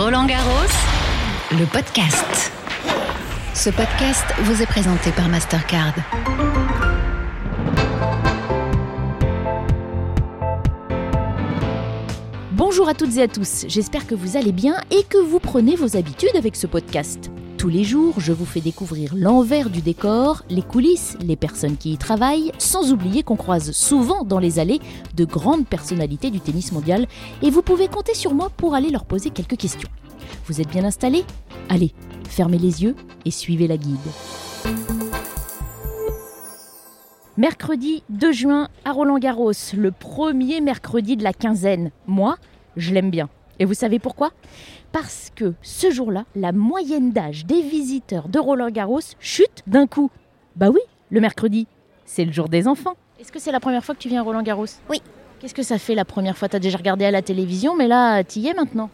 Roland Garros, le podcast. Ce podcast vous est présenté par Mastercard. Bonjour à toutes et à tous, j'espère que vous allez bien et que vous prenez vos habitudes avec ce podcast. Tous les jours, je vous fais découvrir l'envers du décor, les coulisses, les personnes qui y travaillent, sans oublier qu'on croise souvent dans les allées de grandes personnalités du tennis mondial et vous pouvez compter sur moi pour aller leur poser quelques questions. Vous êtes bien installés? Allez, fermez les yeux et suivez la guide. Mercredi 2 juin à Roland-Garros, le premier mercredi de la quinzaine. Moi, je l'aime bien. Et vous savez pourquoi? Parce que ce jour-là, la moyenne d'âge des visiteurs de Roland-Garros chute d'un coup. Bah oui, le mercredi, c'est le jour des enfants. Est-ce que c'est la première fois que tu viens à Roland-Garros Oui. Qu'est-ce que ça fait la première fois? T'as déjà regardé à la télévision, mais là, t'y es maintenant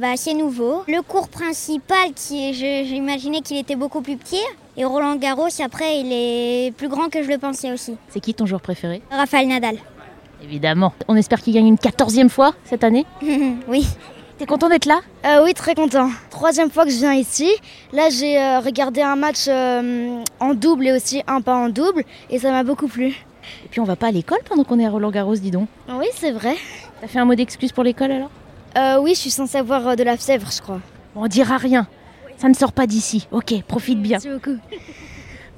Bah, c'est nouveau. Le cours principal, qui j'imaginais qu'il était beaucoup plus petit. Et Roland Garros, après, il est plus grand que je le pensais aussi. C'est qui ton joueur préféré? Raphaël Nadal. Évidemment. On espère qu'il gagne une quatorzième fois cette année. oui. T'es content d'être là? Euh, oui, très content. Troisième fois que je viens ici. Là, j'ai euh, regardé un match euh, en double et aussi un pas en double. Et ça m'a beaucoup plu. Et puis on va pas à l'école pendant qu'on est à Roland-Garros, dis donc. Oui, c'est vrai. T'as fait un mot d'excuse pour l'école alors? Euh, oui, je suis censée avoir euh, de la fièvre, je crois. On dira rien. Ça ne sort pas d'ici. Ok, profite bien. Merci beaucoup.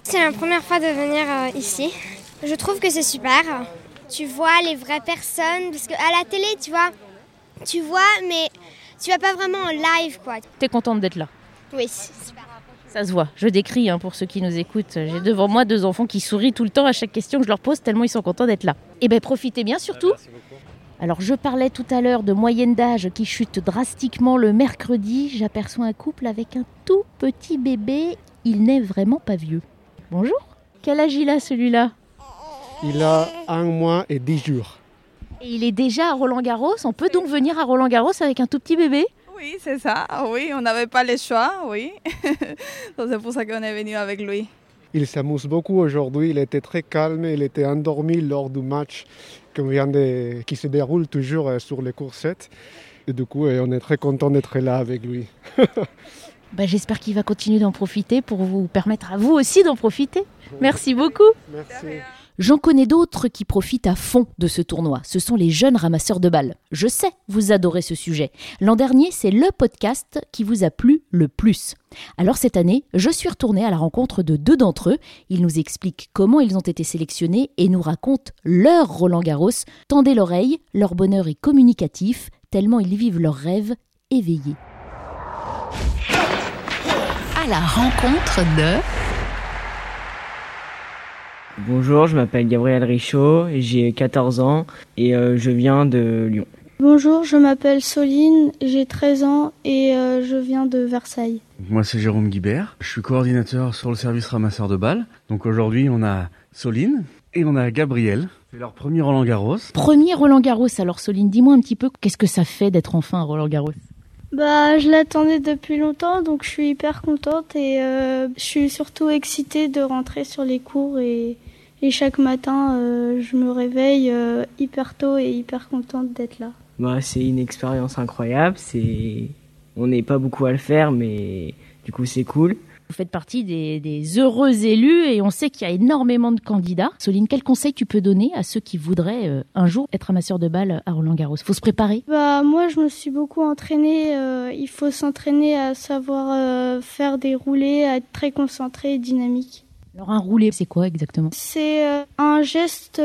C'est ma première fois de venir euh, ici. Je trouve que c'est super. Tu vois les vraies personnes, parce qu'à la télé, tu vois, tu vois, mais tu vas pas vraiment en live, quoi. T'es contente d'être là? Oui, super. Ça se voit. Je décris hein, pour ceux qui nous écoutent. J'ai devant moi deux enfants qui sourient tout le temps à chaque question que je leur pose tellement ils sont contents d'être là. Eh bien, profitez bien surtout. Alors, je parlais tout à l'heure de moyenne d'âge qui chute drastiquement le mercredi. J'aperçois un couple avec un tout petit bébé. Il n'est vraiment pas vieux. Bonjour. Quel âge il a celui-là? Il a un mois et dix jours. Et il est déjà à Roland-Garros. On peut donc venir à Roland-Garros avec un tout petit bébé Oui, c'est ça. Oui, on n'avait pas le choix, oui. Donc c'est pour ça qu'on est venu avec lui. Il s'amuse beaucoup aujourd'hui. Il était très calme. Il était endormi lors du match qu'on vient de- qui se déroule toujours euh, sur les coursettes. Et du coup, euh, on est très content d'être là avec lui. Bah, J'espère qu'il va continuer d'en profiter pour vous permettre à vous aussi d'en profiter. Merci beaucoup. Merci. J'en connais d'autres qui profitent à fond de ce tournoi. Ce sont les jeunes ramasseurs de balles. Je sais, vous adorez ce sujet. L'an dernier, c'est le podcast qui vous a plu le plus. Alors cette année, je suis retournée à la rencontre de deux d'entre eux. Ils nous expliquent comment ils ont été sélectionnés et nous racontent leur Roland Garros. Tendez l'oreille, leur bonheur est communicatif, tellement ils vivent leurs rêves éveillés. À la rencontre de Bonjour, je m'appelle Gabriel Richaud, j'ai 14 ans et euh, je viens de Lyon. Bonjour, je m'appelle Soline, j'ai 13 ans et euh, je viens de Versailles. Moi, c'est Jérôme Guibert. Je suis coordinateur sur le service ramasseur de balles. Donc aujourd'hui, on a Soline et on a Gabriel. C'est leur premier Roland Garros. Premier Roland Garros, alors Soline, dis-moi un petit peu qu'est-ce que ça fait d'être enfin à Roland Garros? Bah, je l'attendais depuis longtemps donc je suis hyper contente et euh, je suis surtout excitée de rentrer sur les cours et, chaque matin euh, je me réveille euh, hyper tôt et hyper contente d'être là. Bah, c'est une expérience incroyable, c'est on n'est pas beaucoup à le faire mais du coup c'est cool. Vous faites partie des, des heureux élus et on sait qu'il y a énormément de candidats. Soline, quel conseil tu peux donner à ceux qui voudraient euh, un jour être amasseurs de balles à Roland Garros? Faut se préparer Bah, moi je me suis beaucoup entraînée, euh, il faut s'entraîner à savoir euh, faire des roulés, à être très concentré et dynamique. Alors un roulé, c'est quoi exactement? C'est un geste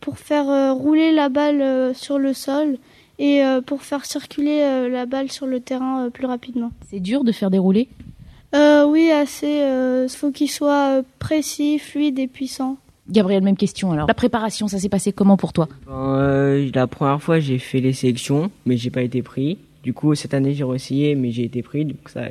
pour faire rouler la balle sur le sol et pour faire circuler la balle sur le terrain plus rapidement. C'est dur de faire des roulés? Euh, oui, assez. Il faut qu'il soit euh, précis, fluide et puissant. Gabriel, même question alors. La préparation, ça s'est passé comment pour toi? Ben, euh, la première fois j'ai fait les sélections mais j'ai pas été pris. Du coup cette année j'ai réessayé mais j'ai été pris donc ça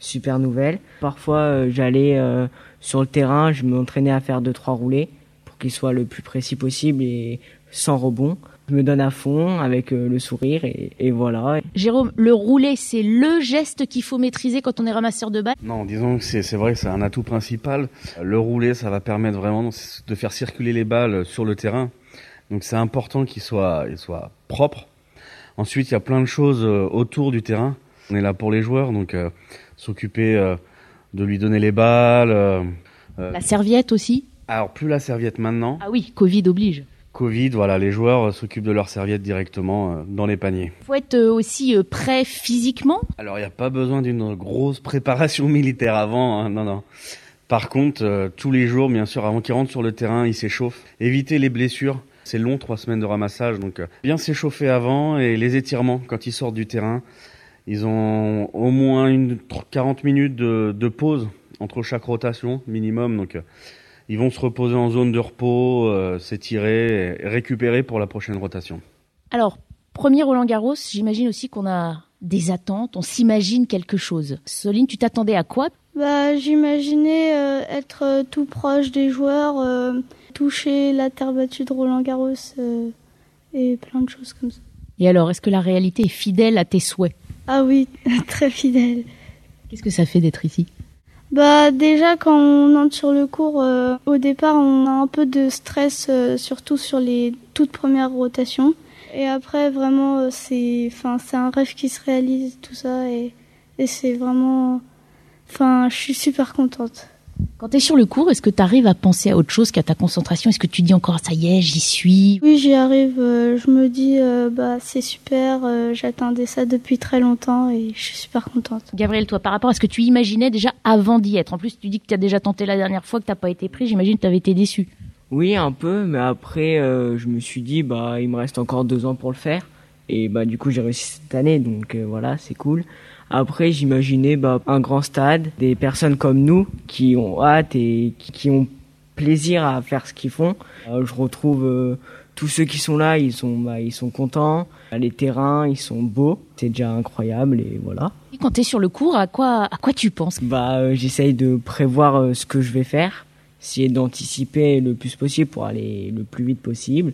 super nouvelle. Parfois euh, j'allais euh, sur le terrain, je m'entraînais à faire deux trois roulés pour qu'il soit le plus précis possible et sans rebond. Je me donne à fond avec euh, le sourire et, et voilà. Jérôme, le roulé, c'est le geste qu'il faut maîtriser quand on est ramasseur de balles? Non, disons que c'est vrai que c'est un atout principal. Le roulé, ça va permettre vraiment de faire circuler les balles sur le terrain. Donc c'est important qu'il soit, il soit propre. Ensuite, il y a plein de choses euh, autour du terrain. On est là pour les joueurs, donc euh, s'occuper euh, de lui donner les balles. euh, La serviette aussi? Alors plus la serviette maintenant. Ah oui, Covid oblige. Covid, voilà, les joueurs euh, s'occupent de leur serviette directement euh, dans les paniers. Faut être euh, aussi prêt physiquement? Alors il n'y a pas besoin d'une grosse préparation militaire avant, hein, non, non. Par contre, tous les jours, bien sûr, avant qu'ils rentrent sur le terrain, ils s'échauffent. Éviter les blessures. C'est long, trois semaines de ramassage, donc bien s'échauffer avant et les étirements quand ils sortent du terrain. Ils ont au moins une 40 minutes de, de pause entre chaque rotation minimum, donc ils vont se reposer en zone de repos, euh, s'étirer et récupérer pour la prochaine rotation. Alors, premier Roland Garros, j'imagine aussi qu'on a des attentes, on s'imagine quelque chose. Soline, tu t'attendais à quoi? Bah, j'imaginais euh, être euh, tout proche des joueurs, euh, toucher la terre battue de Roland Garros euh, et plein de choses comme ça. Et alors, est-ce que la réalité est fidèle à tes souhaits? Ah oui, très fidèle. Qu'est-ce que ça fait d'être ici? Bah déjà quand on entre sur le cours, euh, au départ on a un peu de stress, euh, surtout sur les toutes premières rotations. Et après vraiment euh, c'est, enfin c'est un rêve qui se réalise tout ça et, et c'est vraiment, enfin je suis super contente. Quand tu es sur le cours, est-ce que tu arrives à penser à autre chose qu'à ta concentration? Est-ce que tu dis encore ça y est, j'y suis? Oui j'y arrive, euh, je me dis euh, bah c'est super, euh, j'attendais ça depuis très longtemps et je suis super contente. Gabriel, toi, par rapport à ce que tu imaginais déjà avant d'y être, en plus tu dis que tu as déjà tenté la dernière fois, que t'as pas été pris, j'imagine que tu avais été déçu. Oui, un peu, mais après, euh, je me suis dit, bah, il me reste encore deux ans pour le faire. Et bah, du coup, j'ai réussi cette année, donc euh, voilà, c'est cool. Après, j'imaginais bah, un grand stade, des personnes comme nous qui ont hâte et qui, ont plaisir à faire ce qu'ils font. Euh, je retrouve euh, tous ceux qui sont là, ils sont, bah, ils sont contents. Les terrains, ils sont beaux. C'est déjà incroyable et voilà. Et quand tu es sur le cours, à quoi, à quoi tu penses? Bah, euh, j'essaye de prévoir ce que je vais faire, essayer d'anticiper le plus possible pour aller le plus vite possible.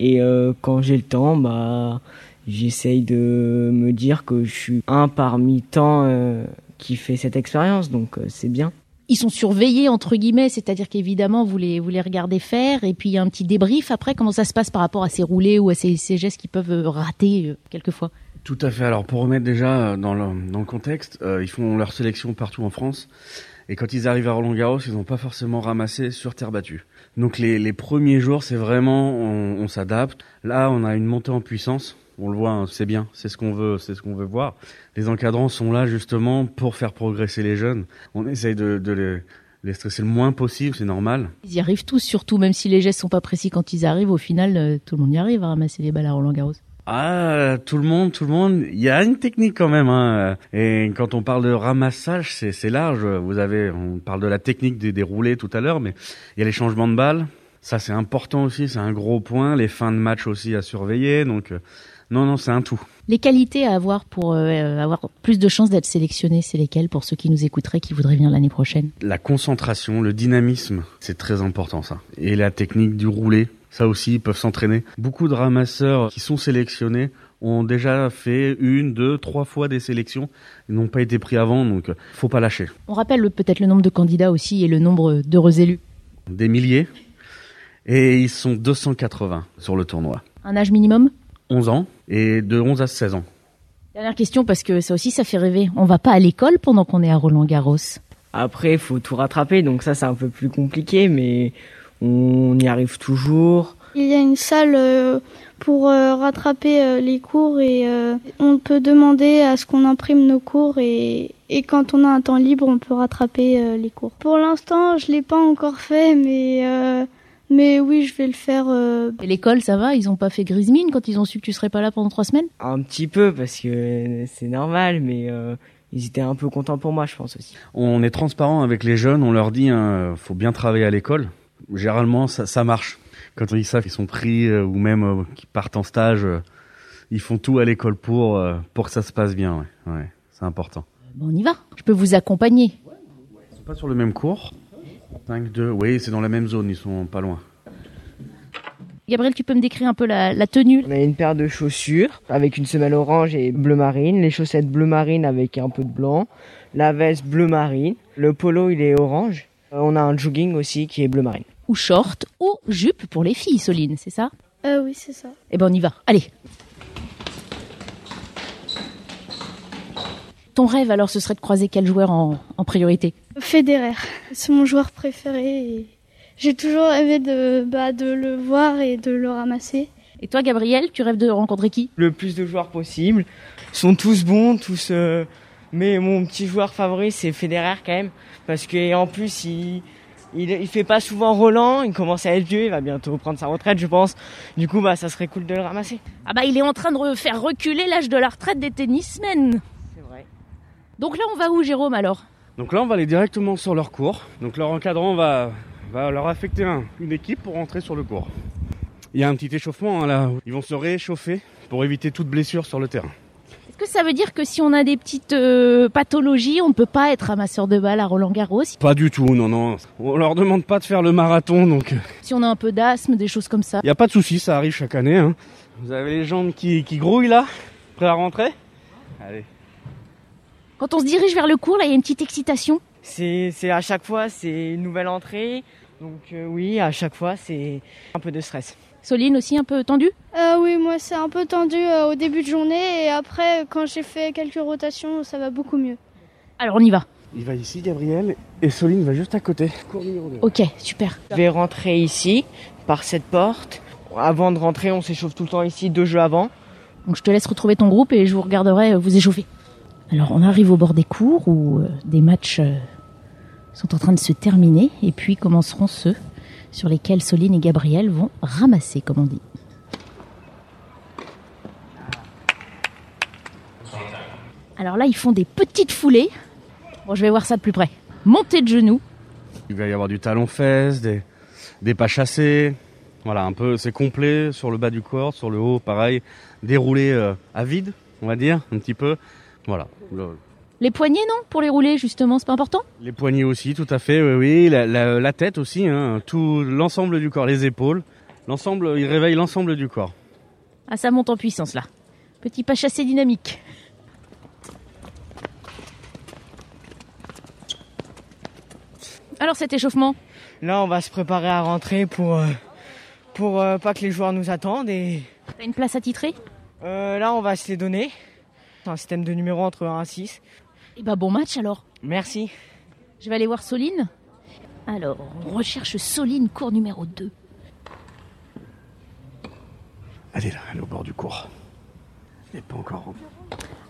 Et quand j'ai le temps, bah, j'essaye de me dire que je suis un parmi tant euh, qui fait cette expérience, donc euh, c'est bien. Ils sont surveillés, entre guillemets, c'est-à-dire qu'évidemment, vous les, vous les regardez faire, et puis il y a un petit débrief après, comment ça se passe par rapport à ces roulés ou à ces, ces gestes qui peuvent euh, rater euh, quelquefois? Tout à fait. Alors pour remettre déjà dans le, dans le contexte, euh, ils font leur sélection partout en France. Et quand ils arrivent à Roland Garros, ils n'ont pas forcément ramassé sur terre battue. Donc les, les premiers jours, c'est vraiment, on, on s'adapte. Là, on a une montée en puissance. On le voit, hein, c'est bien, c'est ce qu'on veut, c'est ce qu'on veut voir. Les encadrants sont là justement pour faire progresser les jeunes. On essaye de, de les, les stresser le moins possible, c'est normal. Ils y arrivent tous, surtout, même si les gestes sont pas précis quand ils arrivent, au final, euh, tout le monde y arrive à ramasser les balles à Roland Garros. Ah, tout le monde, tout le monde. Il y a une technique quand même. Hein. Et quand on parle de ramassage, c'est large. Vous avez, on parle de la technique des, des roulés tout à l'heure, mais il y a les changements de balles. Ça, c'est important aussi. C'est un gros point. Les fins de match aussi à surveiller. Donc, euh, non, non, c'est un tout. Les qualités à avoir pour euh, avoir plus de chances d'être sélectionné, c'est lesquelles pour ceux qui nous écouteraient, qui voudraient venir l'année prochaine? La concentration, le dynamisme, c'est très important ça. Et la technique du roulé, ça aussi, ils peuvent s'entraîner. Beaucoup de ramasseurs qui sont sélectionnés ont déjà fait une, deux, trois fois des sélections. Ils n'ont pas été pris avant, donc euh, faut pas lâcher. On rappelle le- peut-être le nombre de candidats aussi et le nombre d'heureux élus. Des milliers. Et ils sont 280 sur le tournoi. Un âge minimum? 11 ans et de 11 à 16 ans. Dernière question, parce que ça aussi, ça fait rêver. On va pas à l'école pendant qu'on est à Roland Garros. Après, il faut tout rattraper, donc ça, c'est un peu plus compliqué, mais on y arrive toujours. Il y a une salle euh, pour euh, rattraper euh, les cours et on peut demander à ce qu'on imprime nos cours et, et quand on a un temps libre, on peut rattraper les cours. Pour l'instant, je l'ai pas encore fait, mais euh, mais oui, je vais le faire. euh, Et l'école, ça va Ils ont pas fait grise mine quand ils ont su que tu serais pas là pendant trois semaines? Un petit peu, parce que c'est normal, mais euh, ils étaient un peu contents pour moi, je pense aussi. On est transparent avec les jeunes, on leur dit hein, faut bien travailler à l'école. Généralement, ça, ça marche. Quand ils savent qu'ils sont pris euh, ou même euh, qu'ils partent en stage, euh, ils font tout à l'école pour euh, pour que ça se passe bien. Ouais, ouais c'est important. Bon, on y va. Je peux vous accompagner. Ils sont pas sur le même cours. 5, 2, oui, c'est dans la même zone, ils sont pas loin. Gabriel, tu peux me décrire un peu la, la tenue? On a une paire de chaussures avec une semelle orange et bleu marine, les chaussettes bleu marine avec un peu de blanc, la veste bleu marine, le polo il est orange, Euh, on a un jogging aussi qui est bleu marine. Ou short ou jupe pour les filles, Soline, c'est ça? Euh, oui, c'est ça. Eh ben, on y va. Allez. Ton rêve alors ce serait de croiser quel joueur en, en priorité? Federer, c'est mon joueur préféré et j'ai toujours rêvé de, bah, de le voir et de le ramasser. Et toi Gabriel, tu rêves de rencontrer qui? Le plus de joueurs possible. Ils sont tous bons, tous... euh, Mais mon petit joueur favori c'est Federer quand même. Parce que en plus il... Il, il fait pas souvent Roland, il commence à être vieux, il va bientôt prendre sa retraite je pense. Du coup bah ça serait cool de le ramasser. Ah bah il est en train de re- faire reculer l'âge de la retraite des tennismen. C'est vrai. Donc là on va où Jérôme alors? Donc là, on va aller directement sur leur cours. Donc leur encadrant va, va leur affecter un- une équipe pour rentrer sur le cours. Il y a un petit échauffement hein, là. Ils vont se réchauffer pour éviter toute blessure sur le terrain. Est-ce que ça veut dire que si on a des petites euh, pathologies, on ne peut pas être ramasseur de balles à Roland Garros? Pas du tout, non, non. On leur demande pas de faire le marathon, donc il Si on a un peu d'asthme, des choses comme ça n'y a pas de souci, ça arrive chaque année. hein. Vous avez les jambes qui, qui grouillent là, prêts à rentrer? Allez. Quand on se dirige vers le cours, là il y a une petite excitation. C'est c'est à chaque fois c'est une nouvelle entrée. Donc euh, oui, à chaque fois c'est un peu de stress. Soline aussi un peu tendue? Euh, oui, moi c'est un peu tendu euh, au début de journée et après quand j'ai fait quelques rotations, ça va beaucoup mieux. Alors on y va. Il va ici, Gabriel, et Soline va juste à côté. Cours numéro deux. Ok, super. Je vais rentrer ici par cette porte. Avant de rentrer, on s'échauffe tout le temps ici deux jeux avant. Donc je te laisse retrouver ton groupe et je vous regarderai vous échauffer. Alors on arrive au bord des cours où euh, des matchs euh, sont en train de se terminer et puis commenceront ceux sur lesquels Soline et Gabriel vont ramasser comme on dit. Alors là ils font des petites foulées. Bon je vais voir ça de plus près. Montée de genoux. Il va y avoir du talon-fesse, des, des pas chassés. Voilà, un peu, c'est complet sur le bas du corps, sur le haut, pareil. Déroulé euh, à vide, on va dire, un petit peu. Voilà. Le- Les poignets non Pour les rouler justement, c'est pas important? Les poignets aussi, tout à fait, oui, oui. La, la- la tête aussi, hein, tout l'ensemble du corps, les épaules. L'ensemble, il réveille l'ensemble du corps. Ah ça monte en puissance là. Petit pas chassé dynamique. Alors cet échauffement? Là, on va se préparer à rentrer pour euh, pour euh, pas que les joueurs nous attendent et T'as une place attitrée euh, là, on va se les donner. Un système de numéros entre 1 à 6. Eh bah bon match alors. Merci. Je vais aller voir Soline. Alors, on recherche Soline, cours numéro 2. Elle est là, elle est au bord du cours. Elle n'est pas encore rentrée.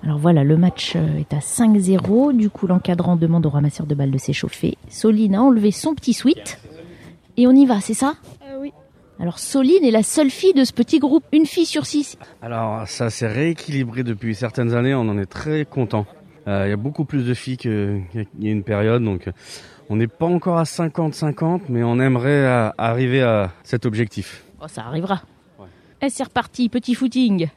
Alors voilà, le match euh, est à 5-0. Du coup, l'encadrant demande au ramasseur de balles de s'échauffer. Soline a enlevé son petit sweat. Et on y va, c'est ça? Alors Soline est la seule fille de ce petit groupe. Une fille sur six. Alors, ça s'est rééquilibré depuis certaines années, on en est très content. Euh, Il y a beaucoup plus de filles qu'il y a une période, donc euh, on n'est pas encore à 50-50, mais on aimerait euh, arriver à cet objectif. Oh, ça arrivera. Ouais. Et c'est reparti, petit footing?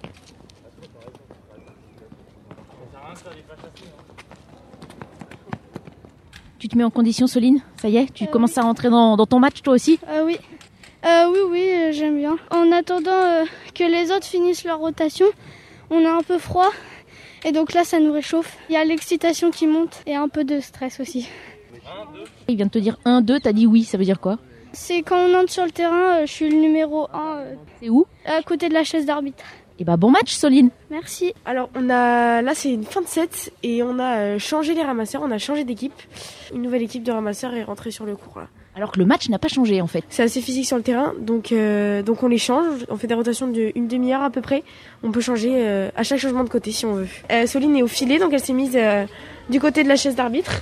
Tu te mets en condition, Soline? Ça y est Tu Euh, commences à rentrer dans, dans ton match, toi aussi? Euh, oui. Euh, oui, oui, euh, j'aime bien. En attendant euh, que les autres finissent leur rotation, on a un peu froid. Et donc là, ça nous réchauffe. Il y a l'excitation qui monte et un peu de stress aussi. Il vient de te dire 1, 2, t'as dit oui, ça veut dire quoi? C'est quand on entre sur le terrain, euh, je suis le numéro 1 C'est où? à côté de la chaise d'arbitre. Eh bah bon match, Soline Merci. Alors on a là c'est une fin de set et on a euh, changé les ramasseurs, on a changé d'équipe. Une nouvelle équipe de ramasseurs est rentrée sur le cours là. Alors que le match n'a pas changé en fait. C'est assez physique sur le terrain, donc euh, donc on les change. On fait des rotations d'une demi-heure à peu près. On peut changer euh, à chaque changement de côté si on veut. Euh, Soline est au filet, donc elle s'est mise euh, du côté de la chaise d'arbitre.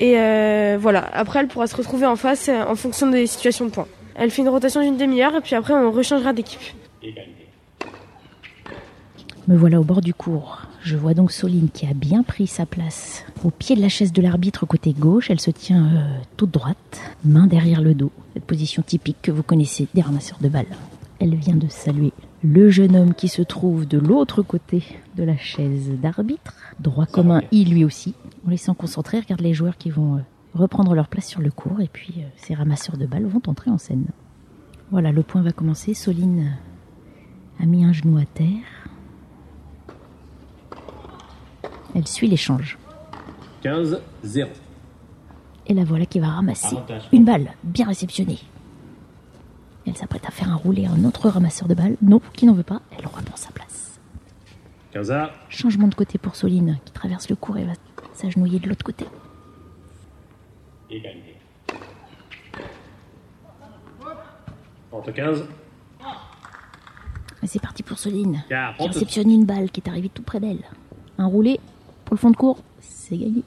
Et euh, voilà. Après, elle pourra se retrouver en face euh, en fonction des situations de points. Elle fait une rotation d'une demi-heure et puis après on rechangera d'équipe. Me voilà au bord du cours. Je vois donc Soline qui a bien pris sa place. Au pied de la chaise de l'arbitre côté gauche, elle se tient euh, toute droite, main derrière le dos. Cette position typique que vous connaissez des ramasseurs de balles. Elle vient de saluer le jeune homme qui se trouve de l'autre côté de la chaise d'arbitre. Droit commun, il lui aussi. En laissant concentrer, regarde les joueurs qui vont euh, reprendre leur place sur le cours et puis euh, ces ramasseurs de balles vont entrer en scène. Voilà, le point va commencer. Soline a mis un genou à terre. Elle suit l'échange. 15, 0. Et la voilà qui va ramasser Avantage. une balle bien réceptionnée. Elle s'apprête à faire un roulé à un autre ramasseur de balles. Non, qui n'en veut pas. Elle reprend sa place. 15 à. Changement de côté pour Soline, qui traverse le cours et va s'agenouiller de l'autre côté. Égalité. 30-15. Et c'est parti pour Soline, qui 40. réceptionne une balle qui est arrivée tout près d'elle. Un roulé pour le fond de cours, c'est gagné.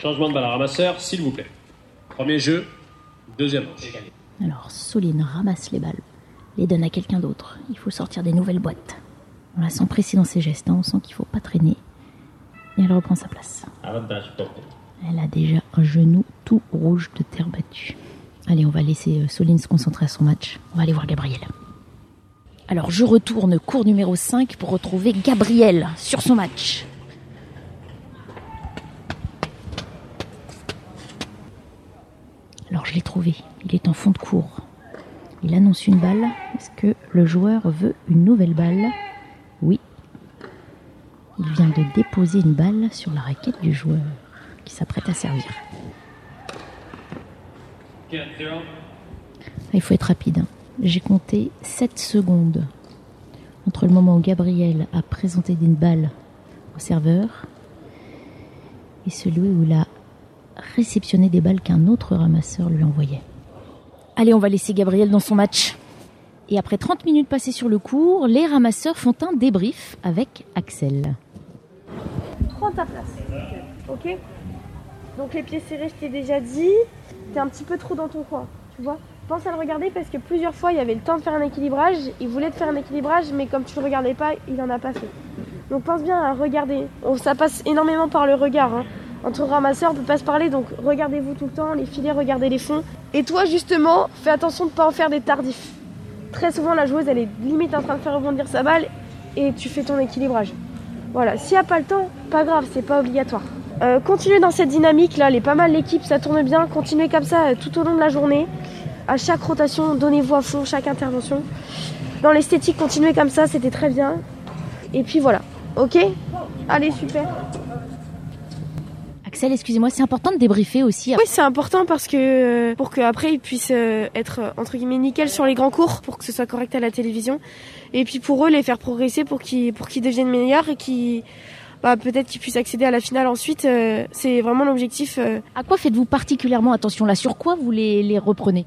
Changement de balle à ramasseur, s'il vous plaît. Premier jeu, deuxième manche. Alors, Soline ramasse les balles, les donne à quelqu'un d'autre. Il faut sortir des nouvelles boîtes. On la sent pressée dans ses gestes, hein, on sent qu'il faut pas traîner. Et elle reprend sa place. Elle a déjà un genou tout rouge de terre battue. Allez, on va laisser euh, Soline se concentrer à son match. On va aller voir Gabriel. Alors, je retourne cours numéro 5 pour retrouver Gabriel sur son match. Alors, je l'ai trouvé. Il est en fond de cours. Il annonce une balle. Est-ce que le joueur veut une nouvelle balle? Oui. Il vient de déposer une balle sur la raquette du joueur qui s'apprête à servir. 4-0. Il faut être rapide. hein. J'ai compté 7 secondes entre le moment où Gabriel a présenté une balle au serveur et celui où il a réceptionné des balles qu'un autre ramasseur lui envoyait. Allez, on va laisser Gabriel dans son match. Et après 30 minutes passées sur le cours, les ramasseurs font un débrief avec Axel. Prends ta place. Ok Donc les pieds serrés, je t'ai déjà dit. T'es un petit peu trop dans ton coin, tu vois Pense à le regarder parce que plusieurs fois, il y avait le temps de faire un équilibrage. Il voulait te faire un équilibrage, mais comme tu le regardais pas, il en a pas fait. Donc pense bien à regarder. Oh, ça passe énormément par le regard. hein. Entre ramasseurs, on peut pas se parler, donc regardez-vous tout le temps, les filets, regardez les fonds. Et toi, justement, fais attention de pas en faire des tardifs. Très souvent, la joueuse, elle est limite en train de faire rebondir sa balle et tu fais ton équilibrage. Voilà, s'il n'y a pas le temps, pas grave, c'est pas obligatoire. Euh, continuez dans cette dynamique là, elle est pas mal l'équipe, ça tourne bien. Continuez comme ça euh, tout au long de la journée. À chaque rotation, donnez-vous à fond, chaque intervention. Dans l'esthétique, continuez comme ça, c'était très bien. Et puis voilà, ok? Allez, super. Axel, excusez-moi, c'est important de débriefer aussi. Oui, c'est important parce que pour qu'après ils puissent euh, être euh, entre guillemets nickel sur les grands cours, pour que ce soit correct à la télévision. Et puis pour eux, les faire progresser pour qu'ils pour qu'ils deviennent meilleurs et qu'ils bah, peut-être qu'ils puissent accéder à la finale ensuite. euh, c'est vraiment l'objectif. euh. À quoi faites-vous particulièrement attention? Là Sur quoi vous les, les reprenez?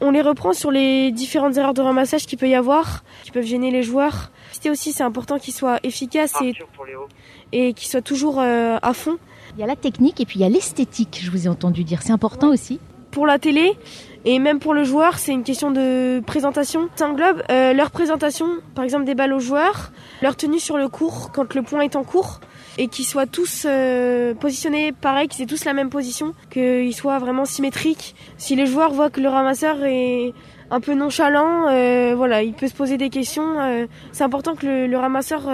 On les reprend sur les différentes erreurs de ramassage qu'il peut y avoir, qui peuvent gêner les joueurs. C'était aussi, c'est important qu'ils soient efficaces et, et qu'ils soient toujours euh, à fond. Il y a la technique et puis il y a l'esthétique, je vous ai entendu dire. C'est important aussi. Pour la télé et même pour le joueur, c'est une question de présentation. Ça englobe euh, leur présentation, par exemple des balles aux joueurs, leur tenue sur le cours quand le point est en cours, et qu'ils soient tous euh, positionnés pareil, qu'ils aient tous la même position, qu'ils soient vraiment symétriques. Si les joueurs voient que le ramasseur est un peu nonchalant, euh, voilà, il peut se poser des questions. euh, c'est important que le, ramasseur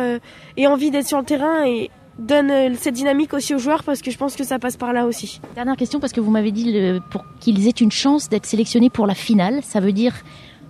ait envie d'être sur le terrain et donne cette dynamique aussi aux joueurs parce que je pense que ça passe par là aussi. Dernière question, parce que vous m'avez dit pour qu'ils aient une chance d'être sélectionnés pour la finale. Ça veut dire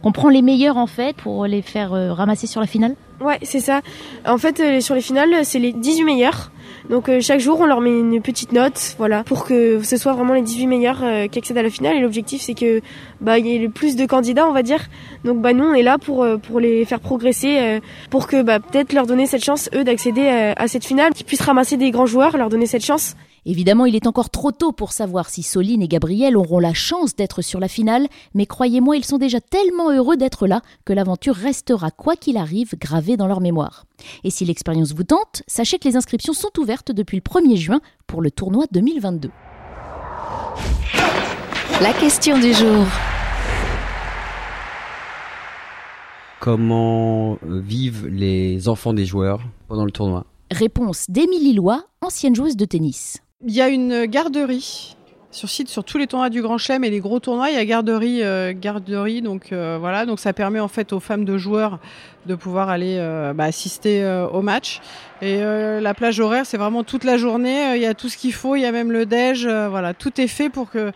qu'on prend les meilleurs en fait pour les faire ramasser sur la finale? Ouais, c'est ça. En fait, euh, sur les finales, c'est les 18 meilleurs. Donc euh, chaque jour, on leur met une petite note, voilà, pour que ce soit vraiment les 18 meilleurs euh, qui accèdent à la finale. Et l'objectif, c'est que bah il y ait le plus de candidats, on va dire. Donc bah nous, on est là pour euh, pour les faire progresser, euh, pour que bah peut-être leur donner cette chance eux d'accéder euh, à cette finale, qu'ils puissent ramasser des grands joueurs, leur donner cette chance. Évidemment, il est encore trop tôt pour savoir si Soline et Gabriel auront la chance d'être sur la finale, mais croyez-moi, ils sont déjà tellement heureux d'être là que l'aventure restera, quoi qu'il arrive, gravée dans leur mémoire. Et si l'expérience vous tente, sachez que les inscriptions sont ouvertes depuis le 1er juin pour le tournoi 2022. La question du jour. Comment vivent les enfants des joueurs pendant le tournoi? Réponse d'Émilie Lois, ancienne joueuse de tennis. Il y a une garderie sur site sur tous les tournois du Grand Chelem et les gros tournois. Il y a garderie, euh, garderie, donc euh, voilà, donc ça permet en fait aux femmes de joueurs de pouvoir aller euh, bah, assister au match. Et la plage horaire, c'est vraiment toute la journée. Il y a tout ce qu'il faut, il y a même le déj, voilà, tout est fait pour que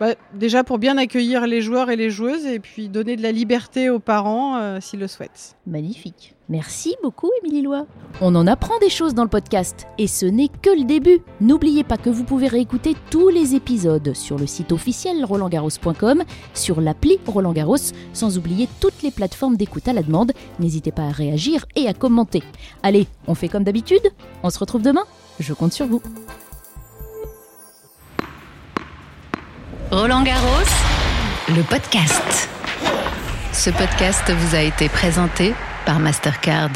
bah, Déjà pour bien accueillir les joueurs et les joueuses et puis donner de la liberté aux parents euh, s'ils le souhaitent. Magnifique. Merci beaucoup, Émilie Lois. On en apprend des choses dans le podcast et ce n'est que le début. N'oubliez pas que vous pouvez réécouter tous les épisodes sur le site officiel rolandgarros.com, sur l'appli Roland Garros, sans oublier toutes les plateformes d'écoute à la demande. N'hésitez pas à réagir et à commenter. Allez, on fait comme d'habitude On se retrouve demain Je compte sur vous. Roland Garros, le podcast. Ce podcast vous a été présenté par Mastercard.